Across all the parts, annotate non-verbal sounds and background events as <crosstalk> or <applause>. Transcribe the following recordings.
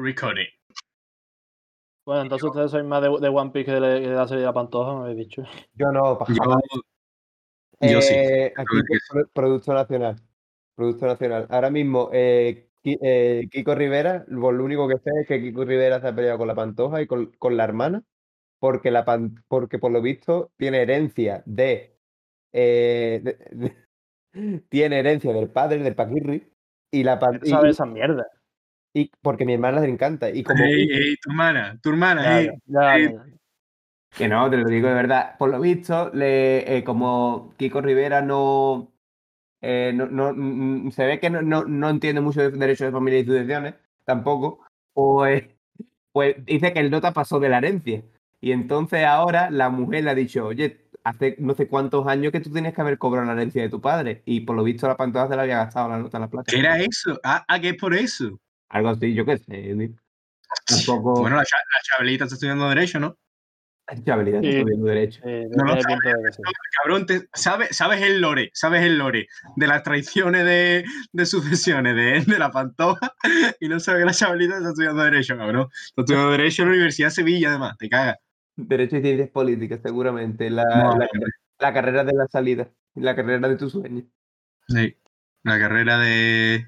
recording. Bueno, entonces ustedes sois más de, de One Piece que de, la- que de la serie de la Pantoja, me habéis dicho. Yo no, Yo, sí. Eh, aquí Producto Nacional. Producto Nacional. Ahora mismo, eh, eh, Kiko Rivera, lo único que sé es que Kiko Rivera se ha peleado con la Pantoja y con, con la hermana, porque, la pan- porque por lo visto tiene herencia de, eh, de- de- <laughs> tiene herencia del padre, del Paquirri, y la pan- y- ¿Sabes esa mierda? Y- porque mi hermana le encanta. Y como Ey, ey, tu hermana, tu hermana, Ya, ey. ya, ya, ya. Que no, te lo digo de verdad. Por lo visto, le, eh, como Kiko Rivera no, eh, no, no- mm, se ve que no, no, no entiende mucho de derechos de familia y sucesiones, tampoco, pues, pues dice que el nota pasó de la herencia. Y entonces ahora la mujer le ha dicho, oye, hace no sé cuántos años que tú tienes que haber cobrado la herencia de tu padre. Y por lo visto la pantoja se la había gastado la nota en la plata. ¿Qué era eso? Ah, ah, que es por eso. Algo así, yo qué sé. Tampoco. Bueno, la, la está estudiando Derecho, ¿no? Chabelita, Sí. estoy viendo derecho. Sí, No sí. Cabrón, te- ¿sabes, sabes el lore, sabes el lore de las traiciones de, de sucesiones de, de la pantoja <laughs> y no sabes que la chavalita está estudiando Derecho, cabrón. Está estudiando Derecho en la Universidad de Sevilla, además, te cagas. Derecho y ciencias políticas, seguramente. La, No, la, la carrera de la salida. La carrera de tu sueño. Sí. La carrera de.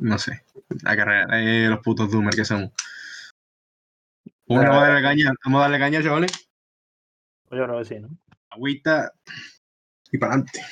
No sé. La carrera de los putos Doomer que somos. Vamos a darle caña, vamos a darle caña, chavales. Pues yo creo que sí, ¿no? Agüita y para adelante.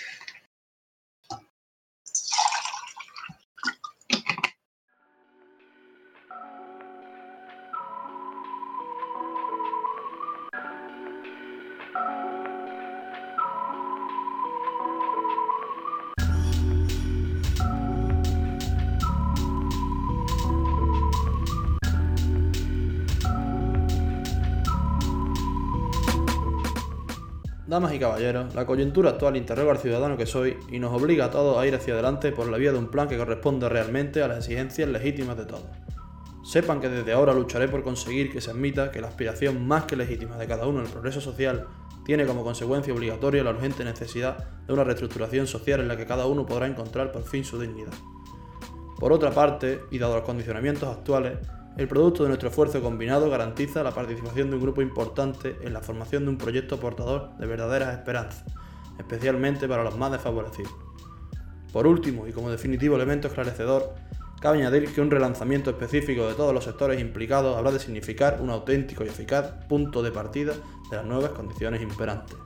Damas y caballeros, la coyuntura actual interroga al ciudadano que soy y nos obliga a todos a ir hacia adelante por la vía de un plan que corresponde realmente a las exigencias legítimas de todos. Sepan que desde ahora lucharé por conseguir que se admita que la aspiración más que legítima de cada uno en el progreso social tiene como consecuencia obligatoria la urgente necesidad de una reestructuración social en la que cada uno podrá encontrar por fin su dignidad. Por otra parte, y dado los condicionamientos actuales, el producto de nuestro esfuerzo combinado garantiza la participación de un grupo importante en la formación de un proyecto portador de verdaderas esperanzas, especialmente para los más desfavorecidos. Por último, y como definitivo elemento esclarecedor, cabe añadir que un relanzamiento específico de todos los sectores implicados habrá de significar un auténtico y eficaz punto de partida de las nuevas condiciones imperantes.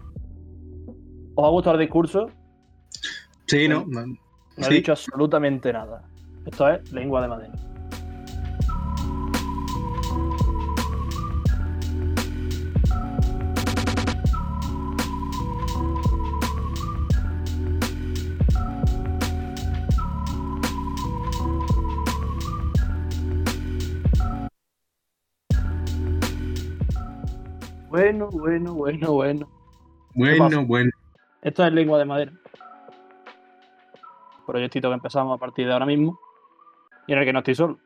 ¿Os ha gustado el discurso? Sí, ¿no? No he Sí. dicho absolutamente nada. Esto es lengua de madera. Bueno, bueno, bueno, bueno. Bueno, bueno. Esto es lengua de madera. Proyectito que empezamos a partir de ahora mismo. Y en el que no estoy solo.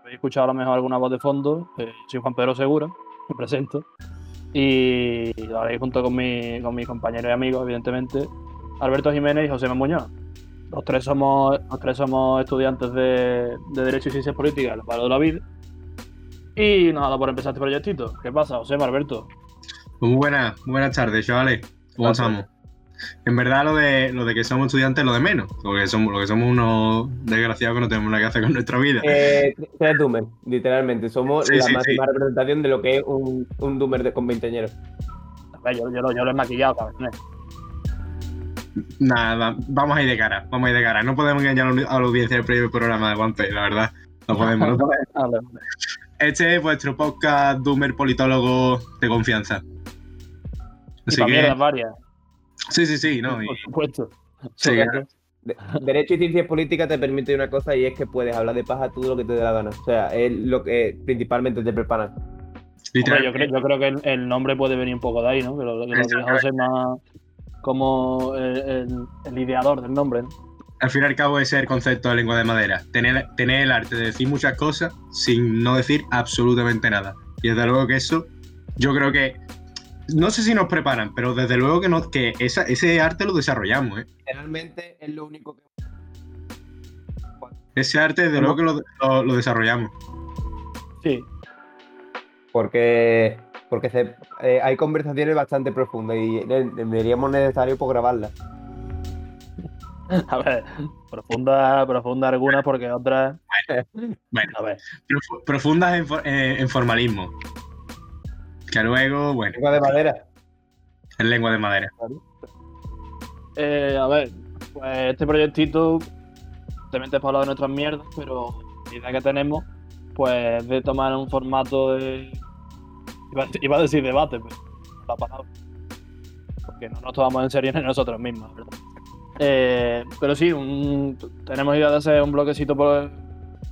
Habéis escuchado a lo mejor alguna voz de fondo. eh, soy Juan Pedro Segura, <laughs> me presento. Y lo haréis junto con, mi, con mis compañeros y amigos, evidentemente. Alberto Jiménez y José. Muñoz. Los tres somos, los tres somos estudiantes de, de Derecho y Ciencias Políticas, el palo de la vida. Y nada, por empezar este proyectito. ¿Qué pasa, José. Alberto? Muy buenas, muy buenas tardes, chavales. ¿Cómo Gracias. estamos? En verdad, lo de, lo de que somos estudiantes es lo de menos. Lo que somos, lo que somos unos desgraciados que no tenemos nada que hacer con nuestra vida. Eh, tres Doomer, literalmente. Somos Sí, la sí, máxima representación de lo que es un, un Doomer de, con ver, yo, yo, lo- yo lo he maquillado, cabrón. Nada, vamos a ir de cara, vamos a ir de cara. No podemos engañar a la audiencia del primer programa de One Piece, la verdad. No podemos, no <laughs> podemos. Este es vuestro podcast Doomer Politólogo de confianza. Así que, varias, sí, sí, sí, no. y- por supuesto. sí, Derecho y ciencias políticas te permite una cosa y es que puedes hablar de paja todo lo que te dé la gana. O sea, es lo que principalmente te preparan. Hombre, yo, creo, yo creo que el, el nombre puede venir un poco de ahí, ¿no? Que lo, que lo José más como el, el- el ideador del nombre. ¿no? al fin y al cabo ese es el concepto de lengua de madera. Tener, tener el arte de decir muchas cosas sin no decir absolutamente nada. Y desde luego que eso, yo creo que, no sé si nos preparan, pero desde luego que, no, que esa- ese arte lo desarrollamos. ¿eh? Generalmente es lo único que. Ese arte desde luego que lo, lo- lo desarrollamos. Sí, Porque, porque se- eh, hay conversaciones bastante profundas y deberíamos necesario por grabarlas. a ver, profunda, profunda algunas porque otras. Bueno, A ver, profu- profundas en, eh, en formalismo. Que luego, bueno, Lengua de madera. en lengua de madera. eh, a ver, pues este proyectito obviamente es para hablar de nuestras mierdas, pero la idea que tenemos, pues de tomar un formato de. Iba a, iba a decir debate, pero la palabra. Porque no nos tomamos en serio ni nosotros mismos, ¿verdad? Eh, pero sí, un- tenemos idea de hacer un bloquecito por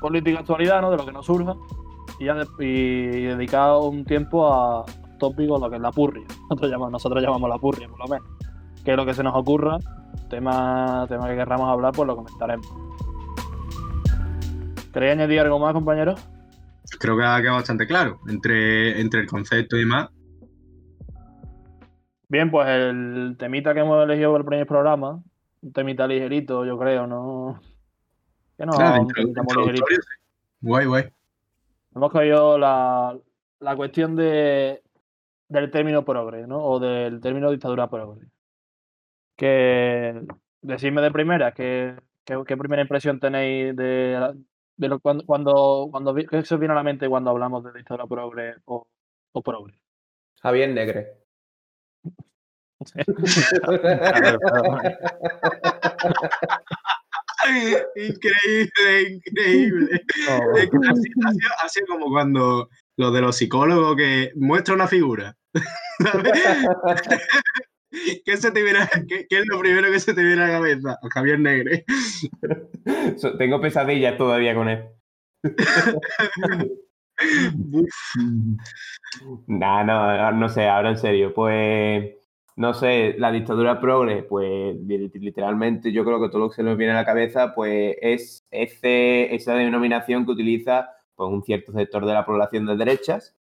política actualidad, ¿no? De lo que nos surja. Y, y dedicar un tiempo a tópicos, lo que es la purria. <laughs> Nosotros llamamos, nosotros llamamos la purria, por lo menos. Que es lo que se nos ocurra, tema, tema que querramos hablar, pues lo comentaremos. ¿Queréis añadir algo más, compañeros? Creo que ha quedado bastante claro entre, entre el concepto y demás. Bien, pues el temita que hemos elegido para el primer programa, un temita ligerito, yo creo, ¿no? Que no, Nada, un temita muy ligerito. sí. Guay, guay. Hemos cogido la, la cuestión de, del término progre, ¿no? O del término dictadura progre. Que decidme de primera, ¿qué, qué, qué primera impresión tenéis de, la- de lo, cuando, cuando, cuando qué se os viene a la mente cuando hablamos de dictadura progre o, o progre? Javier Negre. <laughs> <laughs> <laughs> Increíble, increíble. <laughs> Es que ha sido- ha como cuando lo de los psicólogos que muestra una figura. <laughs> ¿Qué, se te viene, a- qué, qué es lo primero que se te viene a la cabeza? Javier Negre. Tengo pesadillas todavía con él. Nah, no, no sé, ahora en serio, pues no sé, la dictadura progre, pues li- literalmente yo creo que todo lo que se nos viene a la cabeza, pues es ese, esa denominación que utiliza pues, un cierto sector de la población de derechas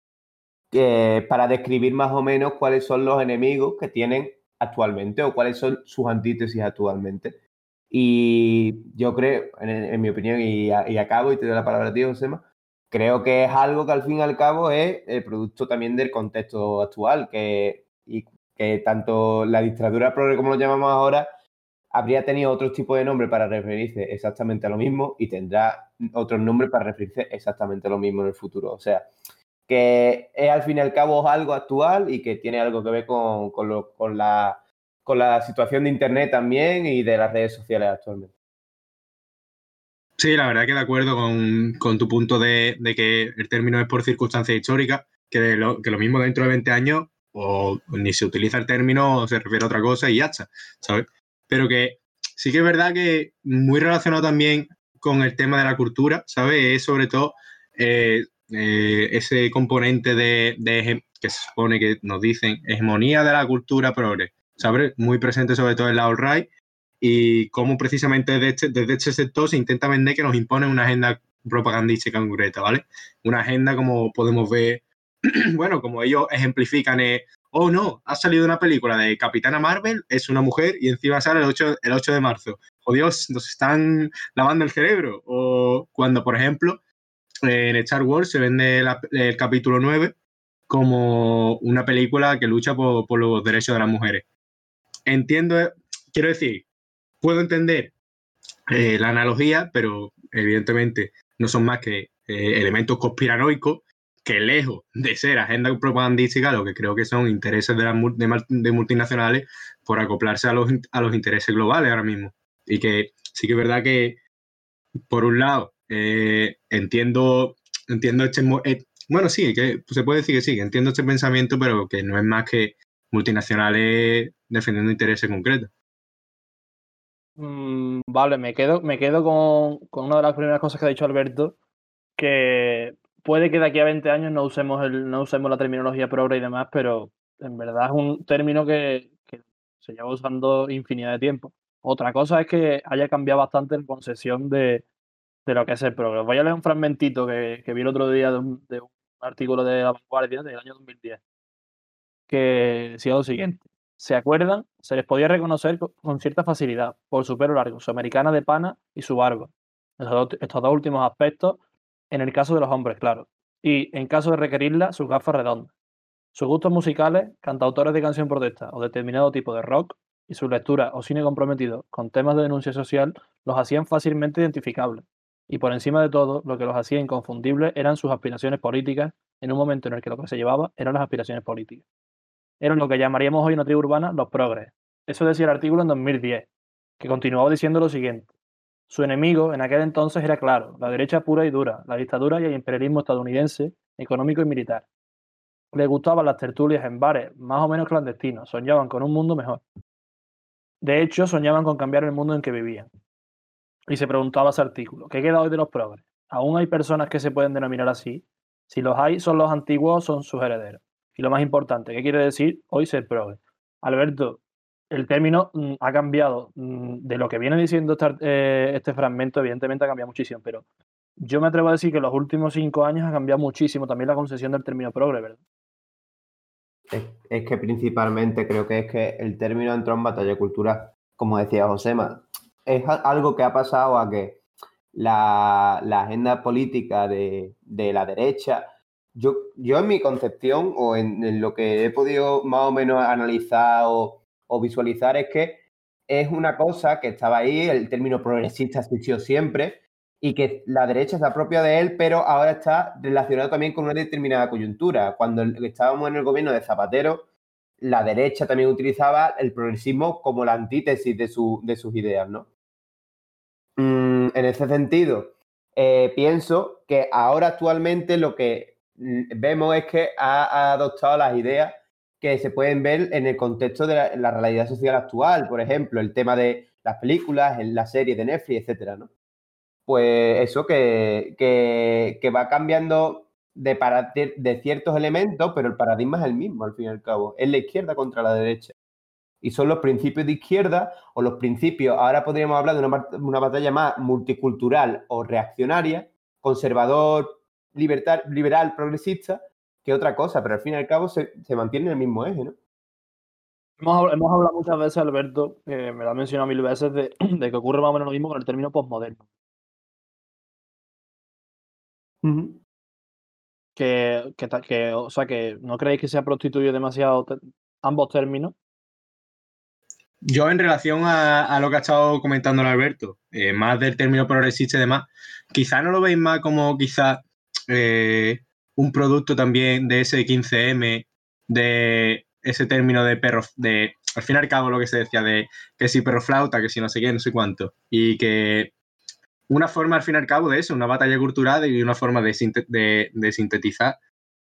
que, para describir más o menos cuáles son los enemigos que tienen actualmente o cuáles son sus antítesis actualmente. Y yo creo, en, mi opinión, y, y acabo y te doy la palabra a ti, Josema, creo que es algo que al fin y al cabo es el producto también del contexto actual, que, que tanto la dictadura progre como lo llamamos ahora, habría tenido otro tipo de nombre para referirse exactamente a lo mismo y tendrá otros nombres para referirse exactamente a lo mismo en el futuro. O sea, que es al fin y al cabo algo actual y que tiene algo que ver con, con la, con la situación de Internet también y de las redes sociales actualmente. Sí, la verdad que de acuerdo con, con tu punto de, de que el término es por circunstancias históricas, que, lo, que lo mismo dentro de 20 años o ni se utiliza el término o se refiere a otra cosa y ya está, ¿sabes? Pero que sí que es verdad que muy relacionado también con el tema de la cultura, ¿sabes? Es sobre todo eh, eh, ese componente de, de que se supone que nos dicen hegemonía de la cultura progre, ¿sabes? Muy presente sobre todo en la alt-right y cómo precisamente desde este, desde este sector se intenta vender que nos impone una agenda propagandística concreta, ¿vale? Una agenda como podemos ver, <clears throat> bueno, como ellos ejemplifican, es, oh no, ha salido una película de Capitana Marvel, es una mujer y encima sale el 8, el 8 de marzo. Oh Dios, nos están lavando el cerebro. O cuando, por ejemplo, en Star Wars se vende el capítulo 9 como una película que lucha por, los derechos de las mujeres. Entiendo, quiero decir, puedo entender eh, la analogía, pero evidentemente no son más que eh, elementos conspiranoicos que lejos de ser agenda propagandística, lo que creo que son intereses de, las de, multinacionales por acoplarse a los, a los intereses globales ahora mismo. Y que sí que es verdad que, por un lado, eh, entiendo, entiendo este... eh, bueno, sí, que se puede decir que sí, que entiendo este pensamiento, pero que no es más que multinacionales defendiendo intereses concretos. Mm, vale, me quedo, me quedo con, con una de las primeras cosas que ha dicho Alberto, que puede que de aquí a 20 años no usemos, el, no usemos la terminología progre y demás, pero en verdad es un término que, que se lleva usando infinidad de tiempo. Otra cosa es que haya cambiado bastante la concepción de, de lo que es el progre. Voy a leer un fragmentito que, que vi el otro día de un, de un artículo de La Vanguardia del año 2010, que decía lo siguiente. ¿Se acuerdan? Se les podía reconocer co- con cierta facilidad por su pelo largo, su americana de pana y su barba. Estos dos últimos aspectos, en el caso de los hombres, claro. y, en caso de requerirla, sus gafas redondas. Sus gustos musicales, cantautores de canción protesta o determinado tipo de rock, y su lectura o cine comprometido con temas de denuncia social los hacían fácilmente identificables. Y por encima de todo, lo que los hacía inconfundibles eran sus aspiraciones políticas en un momento en el que lo que se llevaba eran las aspiraciones políticas. Eran lo que llamaríamos hoy una tribu urbana los progres. Eso decía el artículo en 2010, que continuaba diciendo lo siguiente. Su enemigo en aquel entonces era claro, la derecha pura y dura, la dictadura y el imperialismo estadounidense, económico y militar. Les gustaban las tertulias en bares, más o menos clandestinos, soñaban con un mundo mejor. De hecho, soñaban con cambiar el mundo en que vivían. Y se preguntaba ese artículo, ¿qué queda hoy de los progres? ¿Aún hay personas que se pueden denominar así? Si los hay, son los antiguos son sus herederos. Y lo más importante, ¿qué quiere decir hoy ser progre? Alberto, el término mm, ha cambiado mm, de lo que viene diciendo eh, este, fragmento, evidentemente ha cambiado muchísimo, pero yo me atrevo a decir que en los últimos cinco años ha cambiado muchísimo también la concesión del término progre, ¿verdad? Es, que principalmente creo que es que el término entró en batalla cultural, como decía Josema, es algo que ha pasado a que la, agenda política de, la derecha, yo, yo en mi concepción o en, lo que he podido más o menos analizar o o visualizar es que es una cosa que estaba ahí, el término progresista existió siempre y que la derecha está propia de él, pero ahora está relacionado también con una determinada coyuntura. Cuando estábamos en el gobierno de Zapatero, la derecha también utilizaba el progresismo como la antítesis de, su, de sus ideas, ¿no? Mm, en ese sentido, eh, pienso que ahora actualmente lo que mm, vemos es que ha adoptado las ideas que se pueden ver en el contexto de la, realidad social actual, por ejemplo, el tema de las películas, en la serie de Netflix, etcétera, ¿no? Pues eso que, que, va cambiando de, de ciertos elementos, pero el paradigma es el mismo, al fin y al cabo. Es la izquierda contra la derecha. Y son los principios de izquierda o los principios, ahora podríamos hablar de una, una batalla más multicultural o reaccionaria, conservador, liberal, progresista, que otra cosa, pero al fin y al cabo se, mantiene en el mismo eje, ¿no? Hemos, hablado muchas veces, Alberto, me lo ha mencionado mil veces, <clears throat> de, que ocurre más o menos lo mismo con el término postmoderno. que, que, o sea, que no creéis que se ha prostituido demasiado ambos términos. Yo en relación a, lo que ha estado comentando Alberto, eh, más del término progresista y demás, quizá no lo veis más como quizá eh, un producto también de ese 15M, de ese término de perro, de al fin y al cabo lo que se decía de que si perro flauta, que si no sé qué, no sé cuánto. Y que una forma al fin y al cabo de eso, una batalla cultural y una forma de, sintetizar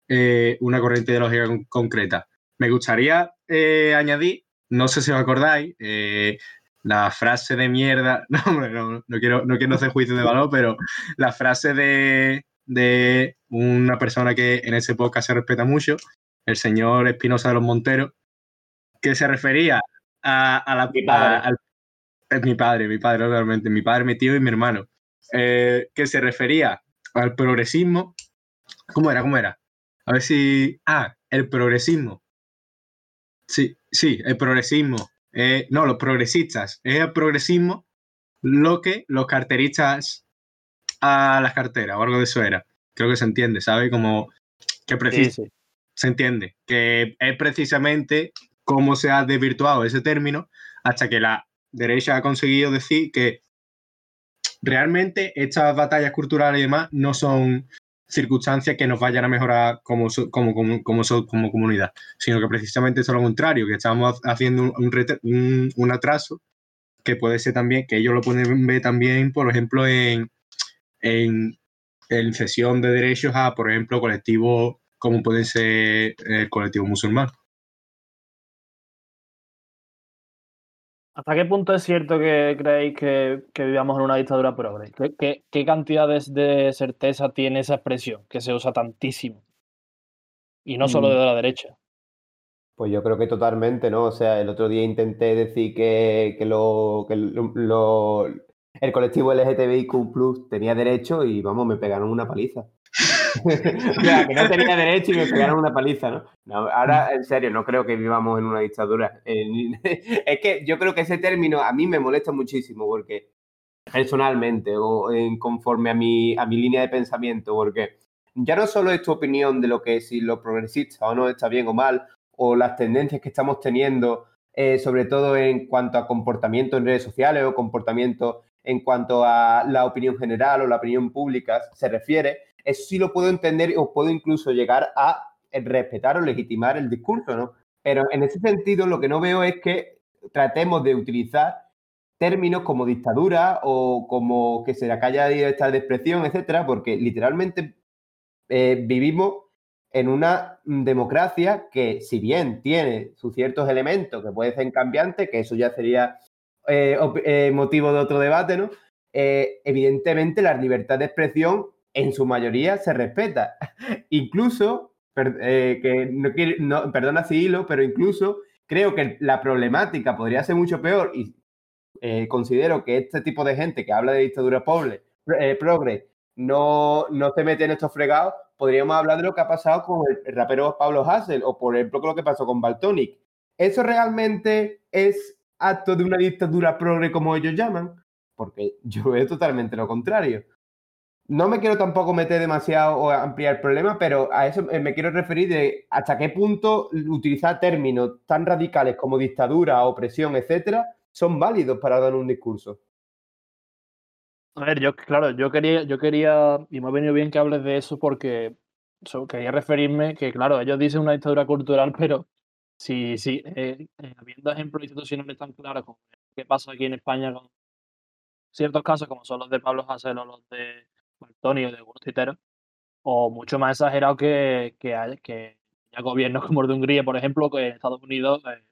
eh, una corriente ideológica concreta. Me gustaría eh, añadir, no sé si os acordáis, eh, la frase de mierda, <laughs> no, no, no, quiero, no quiero hacer juicio de valor, pero la frase de una persona que en ese podcast se respeta mucho, el señor Espinosa de los Monteros, que se refería a, la... Mi padre. es mi padre, mi padre realmente, mi padre, mi tío y mi hermano, eh, que se refería al progresismo. ¿Cómo era? ¿Cómo era? A ver si... Ah, el progresismo. Sí, sí, el progresismo. Eh, no, los progresistas. Es el progresismo lo que los carteristas a las carteras o algo de eso era. Creo que se entiende, ¿sabes? Como que preciso. Se entiende. Que es precisamente cómo se ha desvirtuado ese término hasta que la derecha ha conseguido decir que realmente estas batallas culturales y demás no son circunstancias que nos vayan a mejorar como, como, como, como, comunidad, sino que precisamente es lo contrario, que estamos haciendo un, un, atraso que puede ser también, que ellos lo pueden ver también, por ejemplo, en, en, en cesión de derechos a, por ejemplo, colectivos como pueden ser el colectivo musulmán. ¿Hasta qué punto es cierto que creéis que, que vivamos en una dictadura progre? ¿Qué, ¿Qué, cantidades de certeza tiene esa expresión que se usa tantísimo? Y no solo mm. de la derecha. Pues yo creo que totalmente, ¿no? O sea, el otro día intenté decir que, que, lo, que lo, el colectivo LGTBIQ tenía derecho y vamos, me pegaron una paliza. <laughs> o sea, que no tenía derecho y me pegaron una paliza, ¿no? Ahora, en serio, no creo que vivamos en una dictadura. <laughs> es que yo creo que ese término a mí me molesta muchísimo porque personalmente o en, conforme a mi, a mi línea de pensamiento, porque ya no solo es tu opinión de lo que si lo progresista o no está bien o mal, o las tendencias que estamos teniendo, eh, sobre todo en cuanto a comportamiento en redes sociales o comportamiento en cuanto a la opinión general o la opinión pública se refiere, eso sí lo puedo entender o puedo incluso llegar a respetar o legitimar el discurso, ¿no? Pero en ese sentido lo que no veo es que tratemos de utilizar términos como dictadura o como que se le libertad de expresión, etcétera, porque literalmente eh, vivimos en una democracia que, si bien tiene sus ciertos elementos que pueden ser cambiantes, que eso ya sería eh, eh, motivo de otro debate, ¿no? evidentemente la libertad de expresión en su mayoría se respeta. <laughs> incluso, que no, no, perdona si hilo, pero incluso creo que la problemática podría ser mucho peor y eh, considero que este tipo de gente que habla de dictadura pobre, eh, progre, no, no se mete en estos fregados, podríamos hablar de lo que ha pasado con el, rapero Pablo Hassel o por ejemplo con lo que pasó con Baltonic. ¿Eso realmente es acto de una dictadura progre como ellos llaman? Porque yo <laughs> veo totalmente lo contrario. No me quiero tampoco meter demasiado o ampliar el problema, pero a eso me quiero referir de hasta qué punto utilizar términos tan radicales como dictadura, opresión, etcétera, son válidos para dar un discurso. A ver, yo, claro, yo quería, yo quería, y me ha venido bien que hables de eso porque quería referirme que, claro, ellos dicen una dictadura cultural, <laughs> pero si, si eh, eh, habiendo ejemplos institucionales tan claros como qué pasa aquí en España con ciertos casos, como son los de Pablo Hasél o los de Antonio de algunos o mucho más exagerado que, que, que ya gobiernos como el de Hungría, por ejemplo, que en Estados Unidos eh,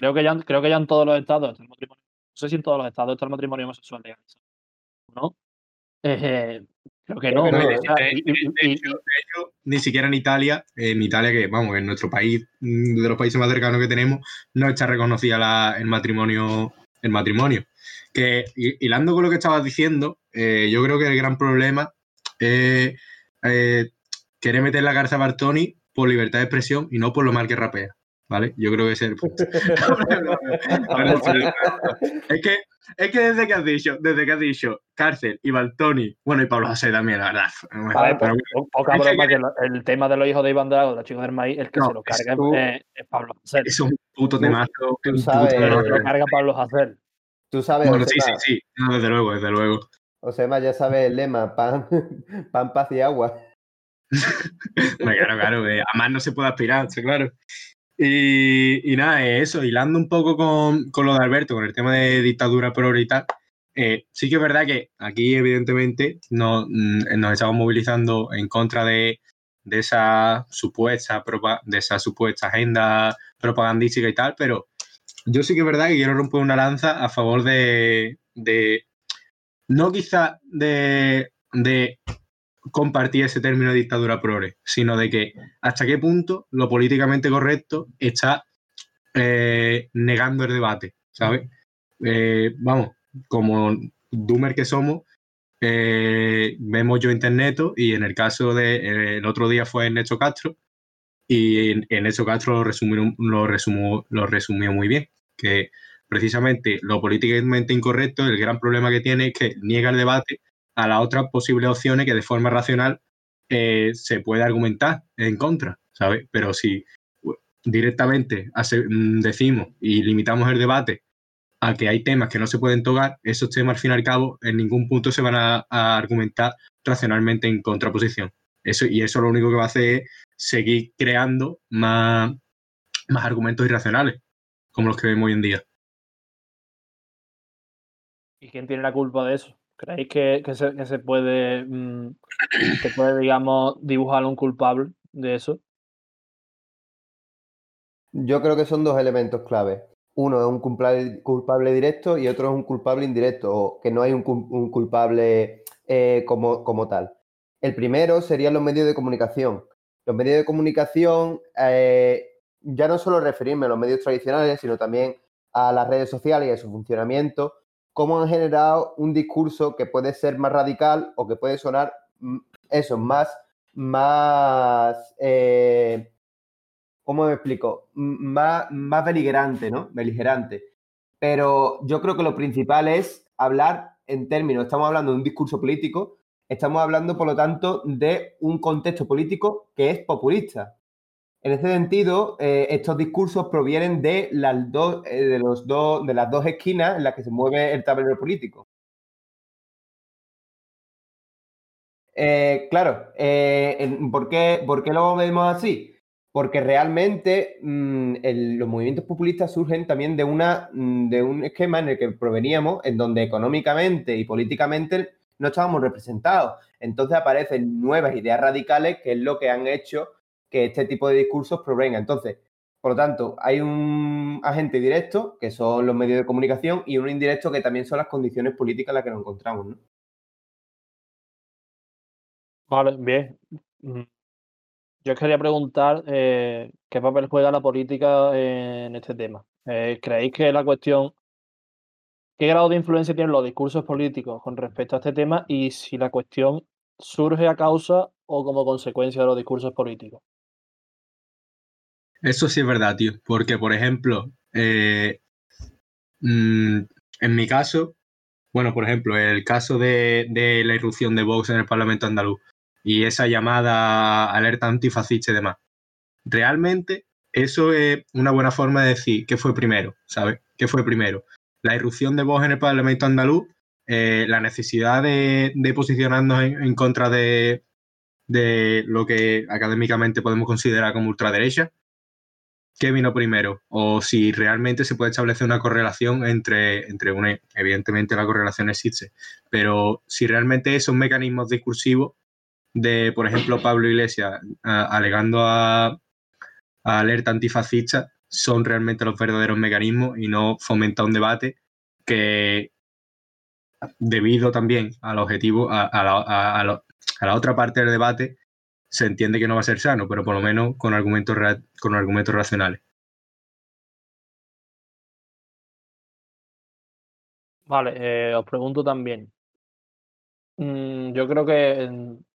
Creo que ya, creo que ya en todos los estados está el matrimonio. No sé si en todos los estados está el matrimonio homosexual legalizado. ¿No? Eh, creo que no. de, hecho, ni siquiera en Italia, en Italia, que vamos, en nuestro país, mm, de los países más cercanos que tenemos, no está reconocida la, el matrimonio. El matrimonio. Que hilando con lo que estabas diciendo, eh, yo creo que el gran problema es eh, querer meter la cárcel a Bartoni por libertad de expresión y no por lo mal que rapea. ¿Vale? Yo creo que es el <laughs> es que es que desde que has dicho, desde que has dicho cárcel y Baltoni, bueno, y Pablo José también, la verdad. Vale, pero, poca broma que el tema de los hijos de Iván Drago, los chicos del maíz, el que se lo carga es, Pablo José. Es un puto temazo. Tú sabes, lo carga Pablo José. Tú sabes. Bueno, sí, sí, sí, desde luego, desde luego. Osema ya sabe el lema, pan, <laughs> pan, paz y agua. <laughs> claro, claro, a más no se puede aspirar, claro. Y, nada, eso, hilando un poco con, lo de Alberto, con el tema de dictadura prioritaria, eh, sí que es verdad que aquí, evidentemente, no, mm, nos estamos movilizando en contra de, esa supuesta de esa supuesta agenda propagandística y tal, pero yo sí que es verdad que quiero romper una lanza a favor de, de no quizá de, de compartir ese término de dictadura progre, sino de que hasta qué punto lo políticamente correcto está eh, negando el debate, ¿sabes? Eh, vamos, como doomer que somos, eh, vemos yo internet y en el caso de el otro día fue Ernesto Castro y en, Ernesto Castro lo resumió, lo, resumió, lo resumió muy bien, que precisamente lo políticamente incorrecto, el gran problema que tiene es que niega el debate a las otras posibles opciones que de forma racional eh, se puede argumentar en contra, ¿sabes? Pero si directamente mm, decimos y limitamos el debate a que hay temas que no se pueden tocar, esos temas al fin y al cabo en ningún punto se van a, argumentar racionalmente en contraposición. Eso, y eso lo único que va a hacer es seguir creando más, más argumentos irracionales, como los que vemos hoy en día. ¿Y quién tiene la culpa de eso? ¿Creéis que, se, puede, mm, puede, digamos, dibujar un culpable de eso? Yo creo que son dos elementos clave. Uno es un culpable, directo y otro es un culpable indirecto, o que no hay un, culpable eh, como, como, tal. El primero serían los medios de comunicación. Los medios de comunicación, eh, ya no solo referirme a los medios tradicionales, sino también a las redes sociales y a su funcionamiento, cómo han generado un discurso que puede ser más radical o que puede sonar mm, eso, más, más, eh, ¿cómo me explico? Más, más beligerante, ¿no? Beligerante. Pero yo creo que lo principal es hablar en términos, estamos hablando de un discurso político estamos hablando, por lo tanto, de un contexto político que es populista. En ese sentido, eh, estos discursos provienen de las, dos, eh, dos, de las dos esquinas en las que se mueve el tablero político. Eh, claro, ¿por qué, ¿por, qué, lo vemos así? Porque realmente mm, los movimientos populistas surgen también de, una, mm, de un esquema en el que proveníamos, en donde económicamente y políticamente no estábamos representados. Entonces aparecen nuevas ideas radicales, que es lo que han hecho que este tipo de discursos provenga. Entonces, por lo tanto, hay un agente directo, que son los medios de comunicación, y un indirecto, que también son las condiciones políticas en las que nos encontramos. ¿no? Vale, bien. Mm. Yo quería preguntar eh, qué papel juega la política en este tema. Eh, ¿Creéis que la cuestión, qué grado de influencia tienen los discursos políticos con respecto a este tema y si la cuestión surge a causa o como consecuencia de los discursos políticos? Eso sí es verdad, tío. Porque, por ejemplo, eh, mm, en mi caso, bueno, por ejemplo, el caso de, la irrupción de Vox en el Parlamento andaluz y esa llamada alerta antifascista y demás. Realmente, eso es una buena forma de decir qué fue primero, ¿sabes? ¿Qué fue primero? La irrupción de Vox en el Parlamento andaluz, eh, la necesidad de, posicionarnos en, contra de, de lo que académicamente podemos considerar como ultraderecha, qué vino primero o si realmente se puede establecer una correlación entre, entre una, evidentemente la correlación existe, pero si realmente esos mecanismos discursivos de, por ejemplo, Pablo Iglesias alegando a, alerta antifascista son realmente los verdaderos mecanismos y no fomenta un debate que debido también al objetivo, a, a, a la otra parte del debate, se entiende que no va a ser sano, pero por lo menos con argumentos, con argumentos racionales. Vale, eh, os pregunto también. Mm, yo creo que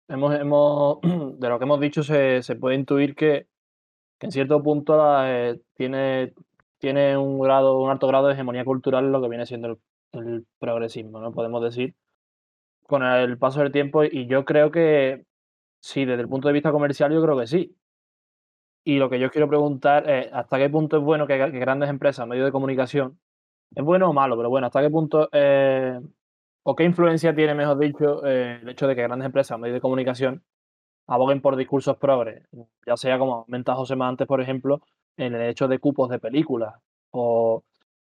hemos, hemos, <clears throat> de lo que hemos dicho se, puede intuir que, en cierto punto eh, tiene, tiene un grado, un alto grado de hegemonía cultural lo que viene siendo el, el progresismo, ¿no? Podemos decir, con el paso del tiempo, y yo creo que Sí, desde el punto de vista comercial yo creo que sí. Y lo que yo quiero preguntar es hasta qué punto es bueno que, grandes empresas, medios de comunicación, es bueno o malo, pero bueno, hasta qué punto o qué influencia tiene, mejor dicho, eh, el hecho de que grandes empresas, medios de comunicación, aboguen por discursos progres, ya sea como menta José antes, por ejemplo, en el hecho de cupos de películas, o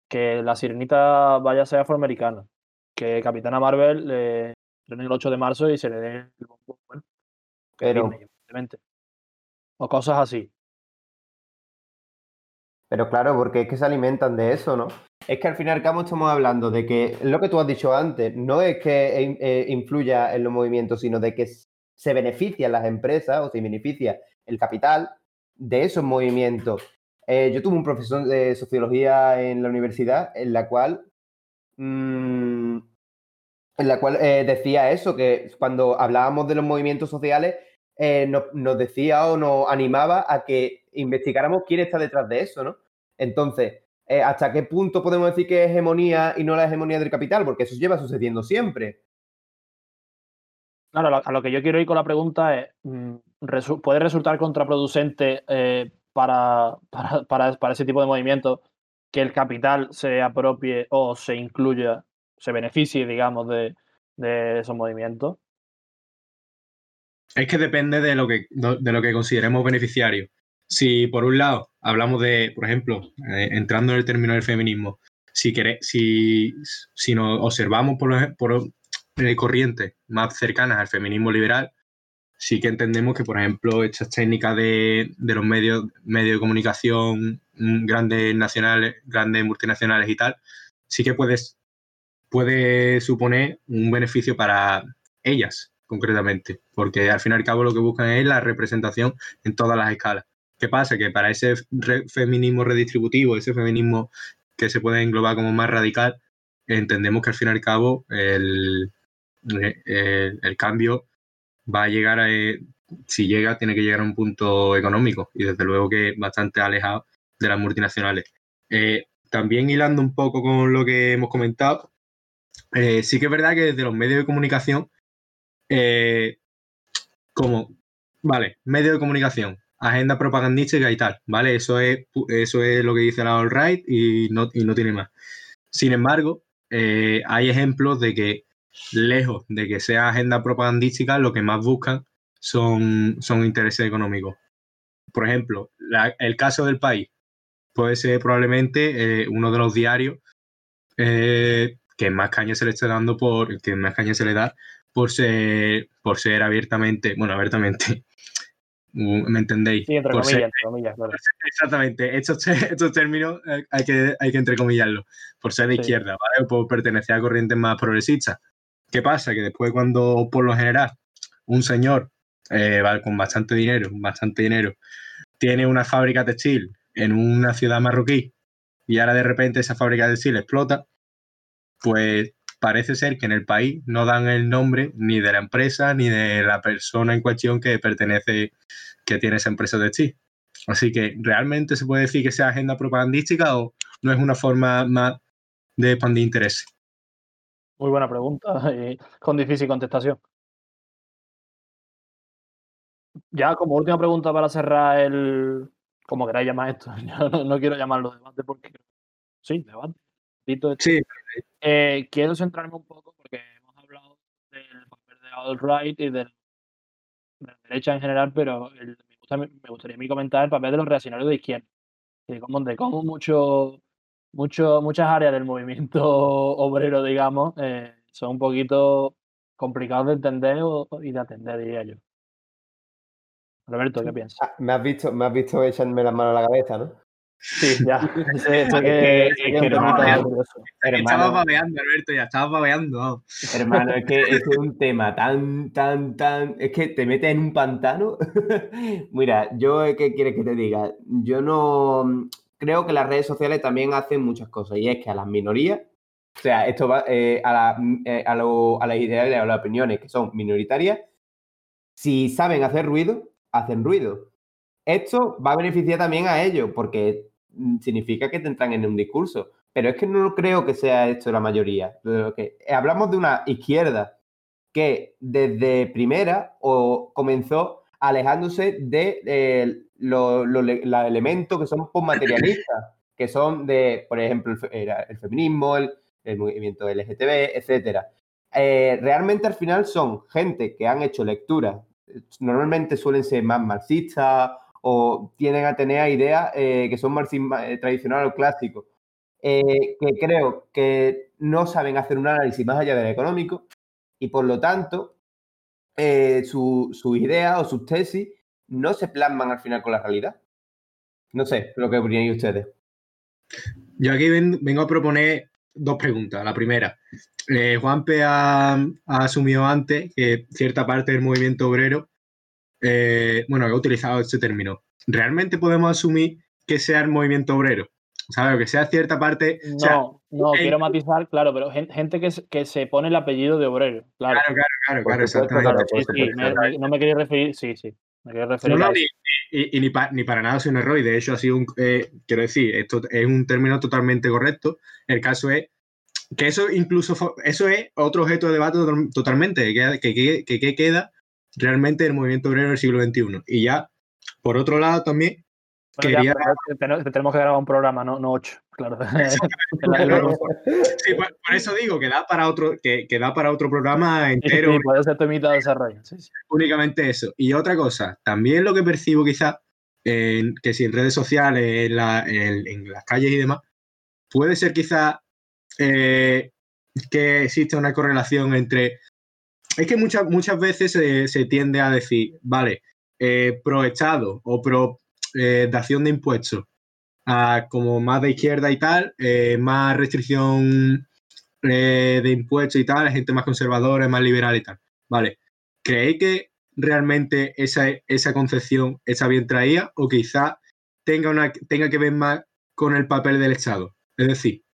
que la sirenita vaya a ser afroamericana, que Capitana Marvel eh, el 8 de marzo y se le dé el pero, o cosas así. Pero claro, porque es que se alimentan de eso, ¿no? Es que al fin y al cabo estamos hablando de que lo que tú has dicho antes, no es que eh, influya en los movimientos, sino de que se benefician las empresas o se beneficia el capital de esos movimientos. Eh, yo tuve un profesor de sociología en la universidad en la cual mm, en la cual eh, decía eso, que cuando hablábamos de los movimientos sociales, eh, nos, decía o nos animaba a que investigáramos quién está detrás de eso, ¿no? Entonces, eh, ¿hasta qué punto podemos decir que es hegemonía y no la hegemonía del capital? Porque eso lleva sucediendo siempre. Claro, a lo que yo quiero ir con la pregunta es, mm, ¿puede resultar contraproducente eh, <laughs> para, para, para, ese tipo de movimientos que el capital se apropie o se incluya, se beneficie, digamos, de, de esos movimientos? Es que depende de lo que, de lo que consideremos beneficiario. Si por un lado hablamos de, por ejemplo, eh, entrando en el término del feminismo, si, si, si nos observamos por, por eh, corrientes más cercanas al feminismo liberal, sí que entendemos que, por ejemplo, estas técnicas de, los medios, medios de comunicación mm, grandes nacionales, grandes multinacionales y tal, sí que puedes, puede suponer un beneficio para ellas, concretamente, porque al fin y al cabo lo que buscan es la representación en todas las escalas. ¿Qué pasa? Que para ese feminismo redistributivo, ese feminismo que se puede englobar como más radical, entendemos que al fin y al cabo el, el, cambio va a llegar a, si llega, tiene que llegar a un punto económico y desde luego que bastante alejado de las multinacionales. Eh, también hilando un poco con lo que hemos comentado, eh, sí que es verdad que desde los medios de comunicación eh, como, vale, medio de comunicación, agenda propagandística y tal, ¿vale? Eso es, eso es lo que dice la All Right y no, y no tiene más. Sin embargo, eh, hay ejemplos de que, lejos de que sea agenda propagandística, lo que más buscan son, son intereses económicos. Por ejemplo, el caso del país puede ser probablemente eh, uno de los diarios que más caña se le está dando por, que más caña se le da por ser, por ser abiertamente, bueno, abiertamente, <laughs> ¿me entendéis? Sí, entre Por comillas, ser- entre comillas, claro. <laughs> Exactamente, estos, <laughs> estos términos eh, hay que, hay que entrecomillarlos, por ser de Sí. izquierda, ¿vale? O por pertenecer a corrientes más progresistas. ¿Qué pasa? Que después cuando, por lo general, un señor eh, con bastante dinero, bastante dinero, tiene una fábrica textil en una ciudad marroquí y ahora de repente esa fábrica textil explota, pues parece ser que en el país no dan el nombre ni de la empresa ni de la persona en cuestión que pertenece, que tiene esa empresa textil. Así que, ¿realmente se puede decir que sea agenda propagandística o no es una forma más de expandir intereses? Muy buena pregunta y con difícil contestación. Ya como última pregunta para cerrar el... Como queráis llamar esto. <laughs> Yo no, no quiero llamarlo debate porque... Sí, debate. Sí, Eh, quiero centrarme un poco porque hemos hablado del papel de alt-right y del- de la derecha en general, pero el- me, gusta- me gustaría a mí comentar el papel de los reaccionarios de izquierda. Y de cómo, de cómo mucho, mucho, muchas áreas del movimiento <laughs> obrero, digamos, eh, son un poquito complicados de entender o- y de atender, diría yo. Roberto, ¿qué piensas? Ah, me has visto, me has visto echarme las manos a la cabeza, ¿no? Sí, ya. <laughs> Que, es que que. Estaba babeando, Alberto, ya estaba babeando. hermano, es que <laughs> es un tema tan, tan, tan. Es que te metes en un pantano. <laughs> Mira, yo, ¿qué quieres que te diga? Yo no. Creo que las redes sociales también hacen muchas cosas, y es que a las minorías, o sea, esto va eh, a, la- eh, a, lo- a las ideas a las opiniones que son minoritarias, si saben hacer ruido, hacen ruido. Esto va a beneficiar también a ellos, porque significa que te entran en un discurso. Pero es que no creo que sea esto la mayoría. Que, eh, hablamos de una izquierda que desde primera o comenzó alejándose de eh, lo- lo- los elementos que son postmaterialistas, <coughs> que son de, por ejemplo, el, feminismo, el, el movimiento LGTB, etcétera. Eh, realmente al final son gente que han hecho lecturas, eh, normalmente suelen ser más marxistas o tienden a tener ideas eh, que son marxismo eh, tradicional o clásico, eh, que creo que no saben hacer un análisis más allá del económico y por lo tanto eh, su- sus ideas o sus tesis no se plasman al final con la realidad. No sé lo que opináis ustedes. Yo aquí ven- vengo a proponer dos preguntas. La primera, eh, Juanpe ha asumido antes que cierta parte del movimiento obrero, eh, bueno, ha utilizado este término. ¿Realmente podemos asumir que sea el movimiento obrero? ¿Sabes? Que sea cierta parte. o sea, No, no, quiero matizar, claro, pero gen- gente que, se- que se pone el apellido de obrero, claro. claro, claro, claro, claro, exactamente. claro, Sí, sí, me- me- no me quería referir, sí, sí, me quería referir No, a no, ni, y, y ni, pa- ni para nada sido un error. Y de hecho, ha sido un. eh, quiero decir, esto es un término totalmente correcto. El caso es que eso incluso. Eso es otro objeto de debate total- totalmente. Que- que- que queda realmente del movimiento obrero del siglo XXI. Y ya, por otro lado, también. Bueno, quería- te tenemos que grabar un programa, no, no ocho, <laughs> <laughs> claro. Sí, por, por eso digo que da para otro, que, que da para otro programa entero. sí, puede ser temita de desarrollo. Únicamente eso. Y otra cosa, también lo que percibo quizás, que si en redes sociales, en, la- en- en las calles y demás, puede ser quizás eh, que existe una correlación entre... Es que muchas, muchas veces se, tiende a decir, vale, eh, pro Estado o pro eh, dación de impuestos, a como más de izquierda y tal, eh, más restricción eh, de impuestos y tal, gente más conservadora, más liberal y tal. Vale, ¿creéis que realmente esa, esa concepción está bien traída o quizá tenga, una, tenga que ver más con el papel del Estado? Es decir,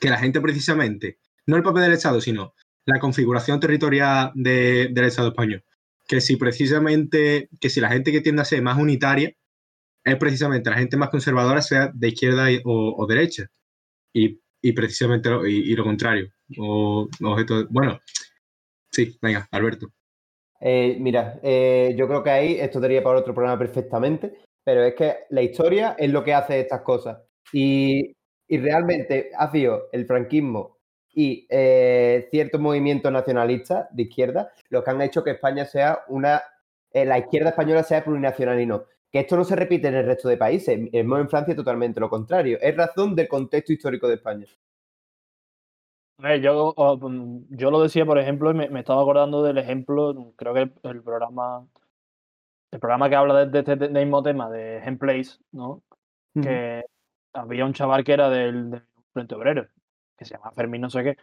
que la gente precisamente, no el papel del Estado, sino la configuración territorial de- del Estado español. Que si precisamente, que si la gente que tiende a ser más unitaria es precisamente la gente más conservadora, sea de izquierda o, derecha. Y, y precisamente lo, y lo contrario. O, objeto, bueno, sí, venga, Alberto. eh, mira, eh, yo creo que ahí esto daría para otro programa perfectamente, pero es que la historia es lo que hace estas cosas. Y, y realmente ha sido el franquismo y eh, ciertos movimientos nacionalistas de izquierda los que han hecho que España sea una. eh, la izquierda española sea plurinacional y no. Que esto no se repite en el resto de países. En Francia totalmente lo contrario. Es razón del contexto histórico de España. Yo, mm, yo lo decía, por ejemplo, y me, me estaba acordando del ejemplo, creo que el, el programa el programa que habla de, este mismo tema, de Gameplays, ¿no? Que había un chaval que era del, del Frente Obrero, se llama Fermín no sé qué,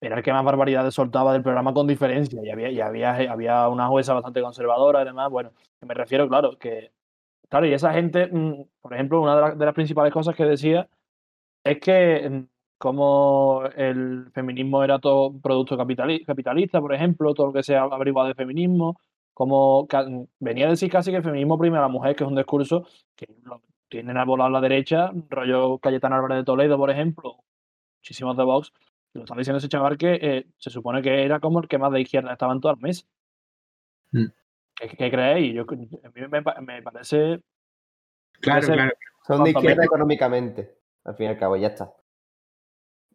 era el que más barbaridades soltaba del programa con diferencia, y había, y había, había una jueza bastante conservadora y demás, bueno, me refiero, claro, que, claro, y esa gente, mm, por ejemplo, una de, las- principales cosas que decía es que mm, como el feminismo era todo producto capitali- capitalista, por ejemplo, todo lo que se ha averiguado de feminismo, como ca- venía a decir casi que el feminismo oprime a la mujer, que es un discurso que lo tienen a volar la derecha, rollo Cayetano Álvarez de Toledo, por ejemplo, muchísimos de Vox, lo está diciendo ese chaval que eh, se supone que era como el que más de izquierda estaba en todas las mesas. Mm. ¿Qué, qué creéis? Yo, a mí me, pa- me parece Claro, claro. Son de izquierda menos- económicamente. Al fin y al cabo, ya está.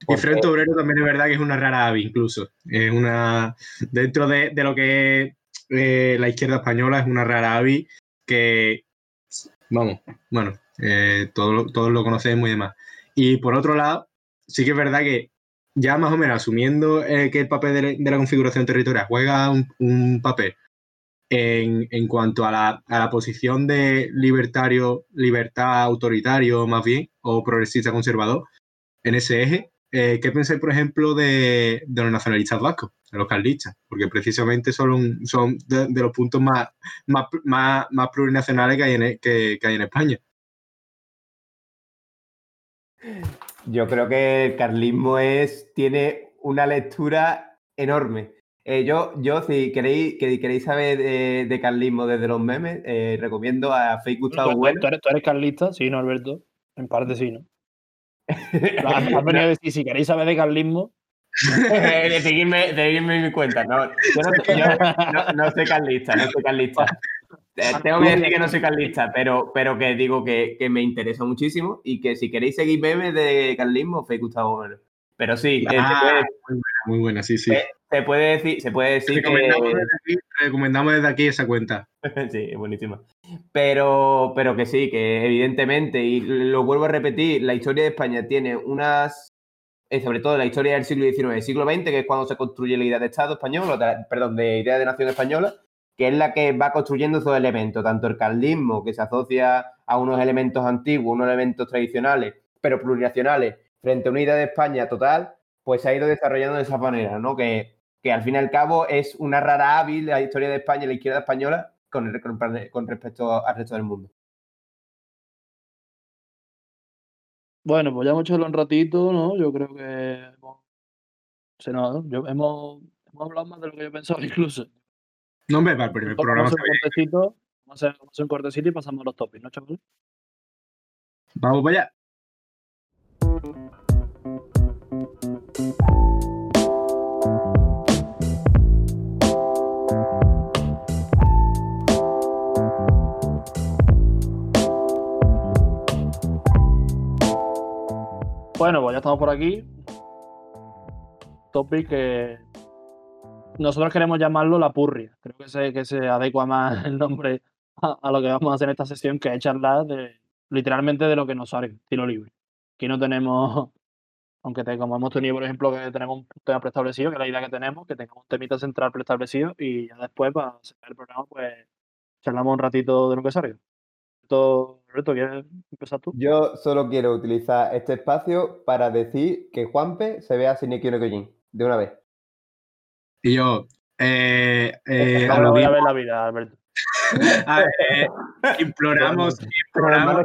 Y Frente Obrero también es verdad que es una rara ave, incluso. Es una. Dentro de, de lo que es eh, la izquierda española, es una rara ave que. Vamos, bueno, eh, todos, lo- todos lo conocemos y demás. Y por otro lado, sí que es verdad que ya más o menos asumiendo eh, que el papel de, la- configuración territorial juega un, papel en, en cuanto a la, a la posición de libertario, libertad autoritario más bien, o progresista conservador, en ese eje, eh, ¿qué pensáis, por ejemplo, de, de los nacionalistas vascos, de los carlistas? Porque precisamente son, son de, de los puntos más, más, más, más plurinacionales que hay, en, que, que hay en España. Yo creo que el carlismo es, tiene una lectura enorme. Eh, yo, yo, si queréis, que queréis saber de, de carlismo desde los memes, eh, recomiendo a Fake Gustavo ¿Tú, Bueno. tú eres, tú eres carlista? Sí, ¿no, Alberto? En parte sí, ¿no? <laughs> Has, has venido a decir, si queréis saber de carlismo, <laughs> de seguirme, de seguirme en mi cuenta. No, yo no, yo no- no soy carlista, no soy carlista. Eh, Tengo que decir que no soy carlista, pero, pero que digo que, que me interesa muchísimo y que si queréis seguir memes de carlismo, Fake Gustavo Bueno. Pero sí, eh, Ah, puede- muy buena, muy buena, sí, sí. Se puede decir, se puede decir recomendamos, que... desde aquí, recomendamos desde aquí esa cuenta. <laughs> Sí, es buenísima. Pero, pero que sí, que evidentemente, y lo vuelvo a repetir, la historia de España tiene unas, eh, sobre todo la historia del siglo XIX y siglo XX, que es cuando se construye la idea de Estado español, perdón, de idea de nación española, que es la que va construyendo esos elementos, tanto el carlismo, que se asocia a unos elementos antiguos, unos elementos tradicionales, pero plurinacionales, frente a una idea de España total, pues se ha ido desarrollando de esa manera, ¿no? Que, que al fin y al cabo es una rara hábil la historia de España y la izquierda española con, respecto al resto del mundo. bueno, pues ya hemos hecho un ratito, ¿no? Yo creo que hemos, yo- hemos, hemos hablado más de lo que yo pensaba <laughs> incluso. No, hombre, para el primer Vamos programa a hacer está un cortecito, vamos a hacer, vamos a un cortecito y pasamos a los topics, ¿no, chavales? Vamos para allá. Bueno, pues ya estamos por aquí. Topic que nosotros queremos llamarlo la purria. Creo que se, que se adecua más <laughs> el nombre a, lo que vamos a hacer en esta sesión, que es charlar de, literalmente de lo que nos salga, estilo libre. Aquí no tenemos, <laughs> aunque como hemos tenido, por ejemplo, que tenemos un tema preestablecido, que es la idea que tenemos, que tengamos un temita central preestablecido y ya después, para cerrar el programa, pues charlamos un ratito de lo que salga. Alberto, ¿quieres empezar tú? Yo solo quiero utilizar este espacio para decir que Juanpe se vea sin Nikio de una vez. Y yo, eh, eh, no voy a ver la vida, Alberto. <laughs> a ver, eh, imploramos, imploramos,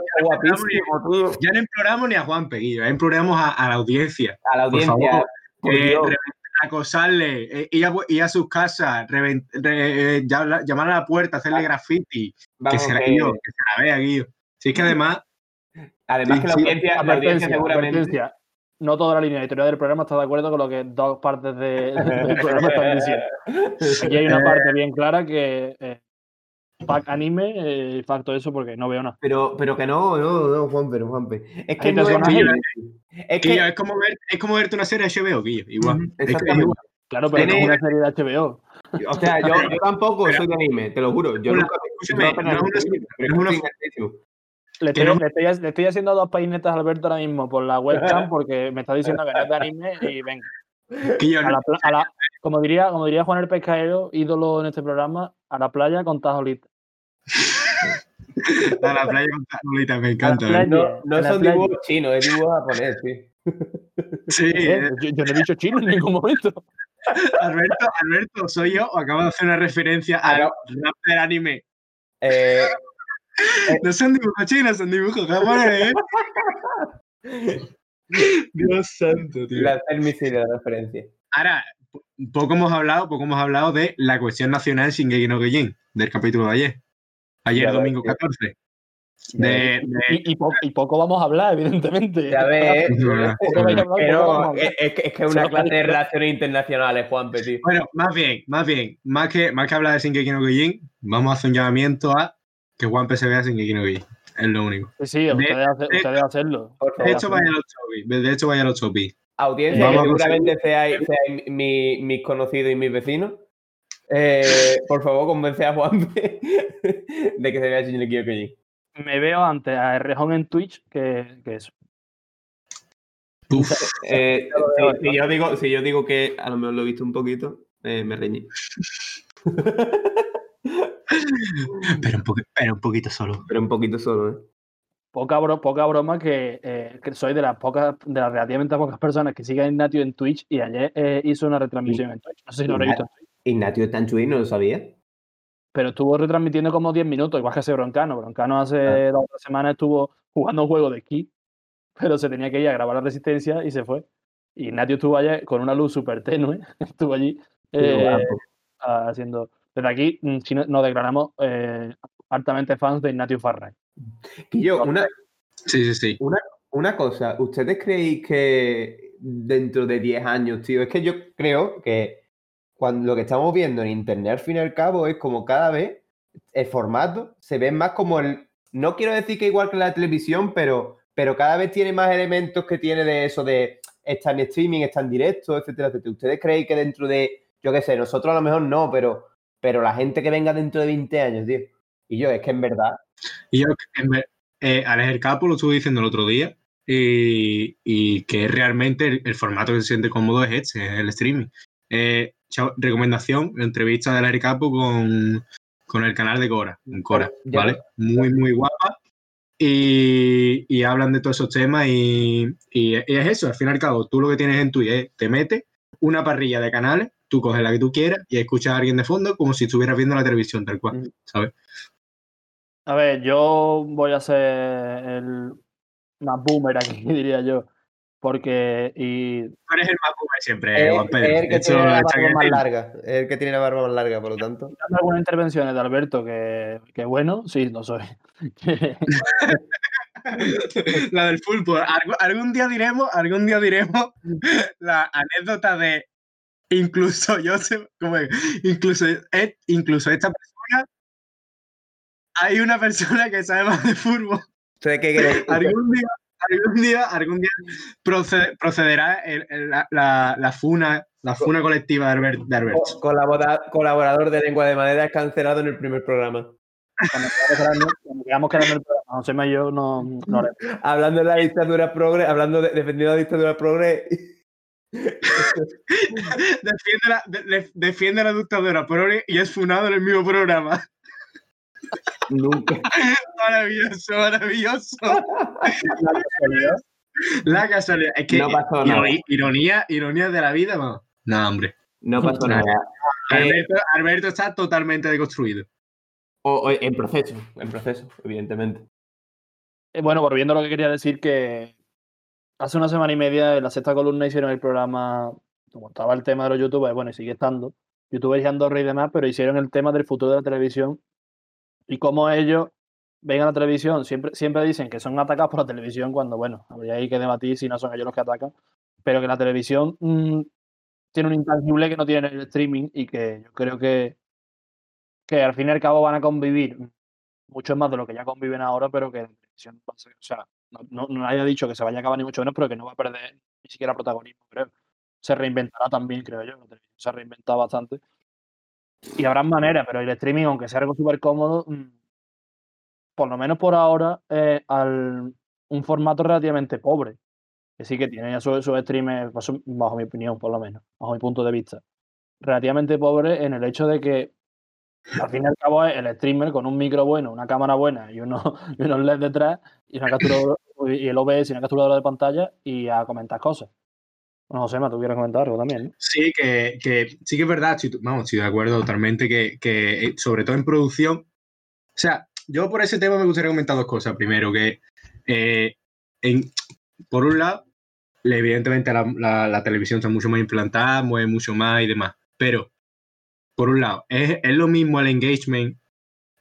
ya no imploramos ni a Juan Peguillo, imploramos a, a la audiencia. A la Por audiencia, favor, eh, acosarle, eh, ir, a, ir a sus casas, reven- re- eh, ya- llamar a la puerta, hacerle graffiti, que Vamos, se la, que- Guillo, que se la vea, Guillo. Si es que además, además sí, que la sí. audiencia, la audiencia seguramente... no toda la línea editorial del programa está de acuerdo con lo que dos partes de- del programa están diciendo. Aquí hay una parte bien clara que eh, fact anime, eh, facto eso porque no veo nada. Pero, pero que no, no, no, Juanpe, no, Juanpe. Es que no es, es Guillo, que es, como ver, es como verte una serie de HBO, Guillo. Igual. Es que igual. Claro, pero no es una serie de HBO. O sea, yo, yo tampoco Pero- soy de anime, te lo juro. Yo Una- nunca escúchame, yo apenas no es una serie, no pero es una-. Le estoy, no- le estoy- le estoy haciendo dos painetas a Alberto ahora mismo por la webcam <laughs> porque me está diciendo que no es de anime y venga. Guillo, A la pla- a la- como, diría, como diría Juan el Pescaero, ídolo en este programa, a la playa con tajolita. <laughs> a la playa con Tanolita, me encanta. playa. ¿eh? No, no son playa. dibujos chinos, es dibujo japonés, sí. Sí, ¿Eh? eh, Yo, yo no he dicho chino en ningún momento. Alberto, Alberto, soy yo o acabo de hacer una referencia al rap del anime. Eh, No son dibujos chinos, son dibujos japoneses. ¿eh? <laughs> Dios santo, tío. lanzar misil de la referencia. Ahora, po- poco hemos hablado, poco hemos hablado de la cuestión nacional Shingeki no Kyojin, del capítulo de ayer. Ayer, Ya ves, domingo tío. 14. Ya De, ves. de- Y, y po- y poco vamos a hablar, evidentemente. Ya <laughs> ves, pero es, es que es una clase de relaciones internacionales, Juanpe, tío. Bueno, más bien, más bien, más que, más que hablar de Shingeki no Kyojin, vamos a hacer un llamamiento a que Juanpe se vea Shingeki no Kyojin. Es lo único. Sí, sí, ustedes, hace- ustedes hacerlo. De hecho, vaya a los chopis. De hecho, vaya a los chopis. Audiencia, Vamos que a seguramente seáis, seáis mi- mis conocidos y mis vecinos. eh, por favor, convence a Juanpe de que se vea Shingeki no Kyojin. Me veo antes a Rejón en Twitch que, que eso. Uf, Eh, si, si yo digo, si yo digo que a lo mejor lo he visto un poquito, eh, me reñí. <laughs> pero, un poqu- pero un poquito solo. Pero un poquito solo, ¿eh? Poca, bro- poca broma que, eh, que soy de las pocas, de las relativamente pocas personas que siguen a Ignatio en Twitch y ayer eh, hizo una retransmisión en Twitch. No sé si lo habré visto, Ignatio está en Twitch, no lo sabía. pero estuvo retransmitiendo como 10 minutos, igual que ese Broncano. Broncano hace dos o tres semanas estuvo jugando un juego de esquí, pero se tenía que ir a grabar la resistencia y se fue. Y Ignatio estuvo ayer con una luz súper tenue, <laughs> estuvo allí eh, guapo. haciendo. Desde aquí mm, si no- nos declaramos eh, altamente fans de Ignatius Farray. Que yo, una, Sí, sí, sí. una cosa, ¿ustedes creéis que dentro de 10 años, tío? Es que yo creo que cuando lo que estamos viendo en internet al fin y al cabo es como cada vez el formato se ve más como el. No quiero decir que igual que la televisión, pero, pero cada vez tiene más elementos que tiene de eso de estar en streaming, estar en directo, etcétera, etcétera. ¿Ustedes creéis que dentro de, yo qué sé, nosotros a lo mejor no, pero, pero la gente que venga dentro de 20 años, tío? Y yo, es que en verdad, Y yo, en ver- eh, Alex el Capo lo estuve diciendo el otro día, y, y que realmente el, el formato que se siente cómodo es este, es el streaming. Eh, chao, recomendación, entrevista de Alex el Capo con, con el canal de Cora, con Cora. ¿vale? Muy, muy guapa. Y, y hablan de todos esos temas y, y es eso, al fin y al cabo, tú lo que tienes en Twitch es, te metes una parrilla de canales, tú coges la que tú quieras y escuchas a alguien de fondo como si estuvieras viendo la televisión tal cual, Mm. ¿sabes? A ver, yo voy a ser el más boomer aquí, <laughs> diría yo. Porque, y Tú eres el más boomer siempre, es, Juan Pedro. es el que tiene la barba más larga. Es el que tiene la barba más larga, por lo tanto. dando algunas intervenciones de Alberto que, que bueno, sí, lo soy. <laughs> la del fútbol. Algún día diremos, algún día diremos <laughs> la anécdota de incluso <laughs> yo sé, como incluso, eh, incluso esta persona, hay una persona que sabe más de fútbol. ¿Ustedes qué creen? Algún día, algún día, algún día procede- procederá el- el- la, la- la funa, la funa colectiva de, Albert, de Alberto. Colabora- colaborador de Lengua de Madera cancelado en el primer programa. Cuando quedarnos en el programa, José yo no, no. Hablando de la dictadura progre, hablando de defendiendo la dictadura progre. <laughs> Defiende la, de- de- defiende la dictadura progre y es funado en el mismo programa. Nunca. <laughs> Maravilloso, maravilloso. <laughs> La casualidad. Es que No pasó nada. ironía, ironía de la vida, no. No, hombre. No pasó nada. Eh, Alberto, Alberto está totalmente deconstruido. o- o en proceso, en proceso, evidentemente. Eh, Bueno, volviendo a lo que quería decir, que hace una semana y media en la sexta columna hicieron el programa, como estaba el tema de los youtubers, bueno, y sigue estando, youtubers y Andorra y demás, pero hicieron el tema del futuro de la televisión y cómo ellos ven a la televisión, siempre, siempre dicen que son atacados por la televisión cuando, bueno, habría que debatir si no son ellos los que atacan, pero que la televisión mm, tiene un intangible que no tiene el streaming y que yo creo que, que al fin y al cabo van a convivir mucho más de lo que ya conviven ahora, pero que o sea, no, no, haya dicho que se vaya a acabar ni mucho menos, pero que no va a perder ni siquiera protagonismo, creo. Se reinventará también, creo yo. Se ha reinventado bastante. Y habrá maneras, pero el streaming, aunque sea algo súper cómodo, mm, por lo menos por ahora, eh, al, un formato relativamente pobre. Que sí que tiene ya sus sus streamers, bajo bajo mi opinión, por lo menos, bajo mi punto de vista. Relativamente pobre en el hecho de que al fin y al cabo es el streamer con un micro bueno, una cámara buena y unos, <laughs> y unos LED detrás y una capturadora y el OBS y una capturadora de pantalla y a comentar cosas. Bueno, Josema, tú quieres comentar algo también. Sí, que, sí que es verdad, vamos, estoy de acuerdo totalmente, que, que, eh, sobre todo en producción, o sea, yo por ese tema me gustaría comentar dos cosas. Primero, que eh, en- por un lado, evidentemente la, la- la televisión está mucho más implantada, mueve mucho más y demás, pero por un lado, es, es lo mismo el engagement,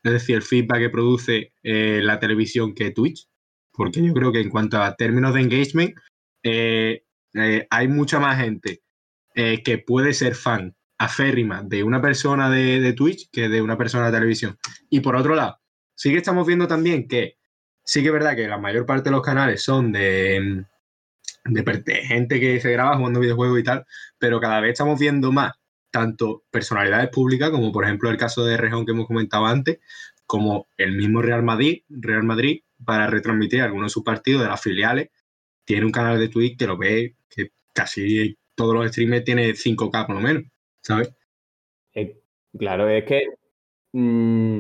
es decir, el feedback que produce eh, la televisión que Twitch, porque yo creo que en cuanto a términos de engagement, eh, eh, hay mucha más gente que puede ser fan aférrima de una persona de, de Twitch que de una persona de televisión. Y por otro lado, sí que estamos viendo también que sí que es verdad que la mayor parte de los canales son de, de gente que se graba jugando videojuegos y tal, pero cada vez estamos viendo más tanto personalidades públicas, como por ejemplo el caso de Rejón que hemos comentado antes, como el mismo Real Madrid, Real Madrid, para retransmitir algunos de sus partidos de las filiales, tiene un canal de Twitch que lo ve, que casi todos los streamers tiene 5K por lo menos, ¿sabes? Eh, claro, es que. mm,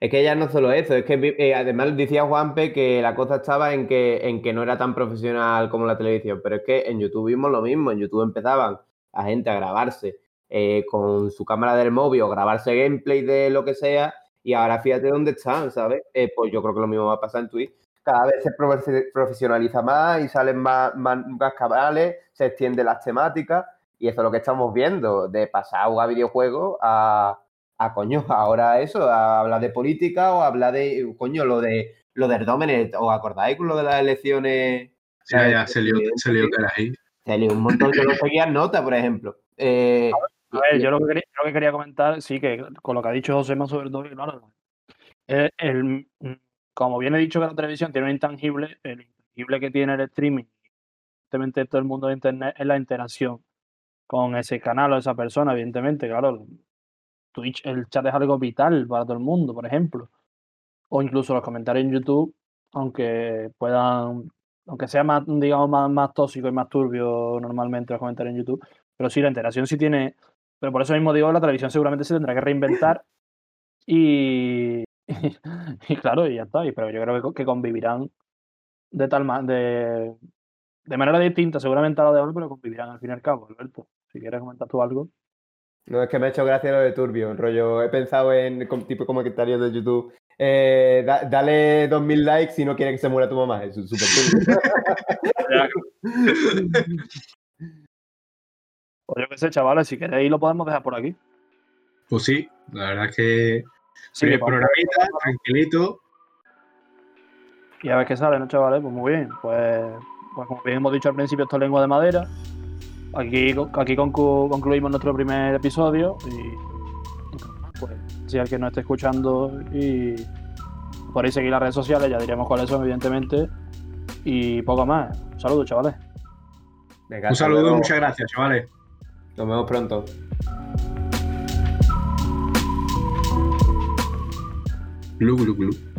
es que ya no solo eso, es que eh, además decía Juanpe que la cosa estaba en que, en que no era tan profesional como la televisión, pero es que en YouTube vimos lo mismo, en YouTube empezaban la gente a grabarse eh, con su cámara del móvil o grabarse gameplay de lo que sea, y ahora fíjate dónde están, ¿sabes? Eh, pues yo creo que lo mismo va a pasar en Twitch. Cada vez se profe- profesionaliza más y salen más, más, más canales, se extienden las temáticas, y eso es lo que estamos viendo, de pasar a jugar videojuegos a, a coño, ahora eso, a hablar de política o a hablar de, coño, lo de lo del Domenech, ¿os acordáis con lo de las elecciones? Ya, ya, se lió, se lió que era ahí. Se lió un montón, yo lo seguía en nota, por ejemplo. Eh, A ver, yo lo que, quería, lo que quería comentar, sí, que con lo que ha dicho Josema sobre todo, claro, el, el- mm, como bien he dicho que la televisión tiene un intangible, el intangible que tiene el streaming, evidentemente todo el mundo de internet, es la interacción con ese canal o esa persona, evidentemente, claro. Twitch, el chat es algo vital para todo el mundo, por ejemplo. O incluso los comentarios en YouTube, aunque puedan, aunque sea más, digamos, más, más tóxico y más turbio normalmente los comentarios en YouTube, pero sí, la interacción sí tiene. Pero por eso mismo digo, la televisión seguramente se tendrá que reinventar. Y, <laughs> y, claro, y ya está. Y, pero yo creo que, que convivirán de tal ma- de, de manera distinta, seguramente a la de ahora, pero convivirán al fin y al cabo, Alberto. Si quieres comentar tú algo. No, es que me ha hecho gracia lo de Turbio, rollo. He pensado en tipo comentarios de YouTube. Eh, da- dale 2000 likes si no quieres que se muera tu mamá. Es súper turbio. <laughs> <laughs> Pues yo qué sé, chavales, si queréis lo podemos dejar por aquí. Pues sí, la verdad es que Sí, programita, tranquilito. Y a ver qué sale, ¿no, chavales? Pues muy bien. Pues, pues como bien hemos dicho al principio, esto es lengua de madera. Aquí, aquí concluimos nuestro primer episodio. Y pues, si alguien nos está escuchando y podéis seguir las redes sociales, ya diremos cuáles son, evidentemente. Y poco más. Un saludo, chavales. Venga, Un saludo, luego. muchas gracias, chavales. Nos vemos pronto. Glu, glu, glu.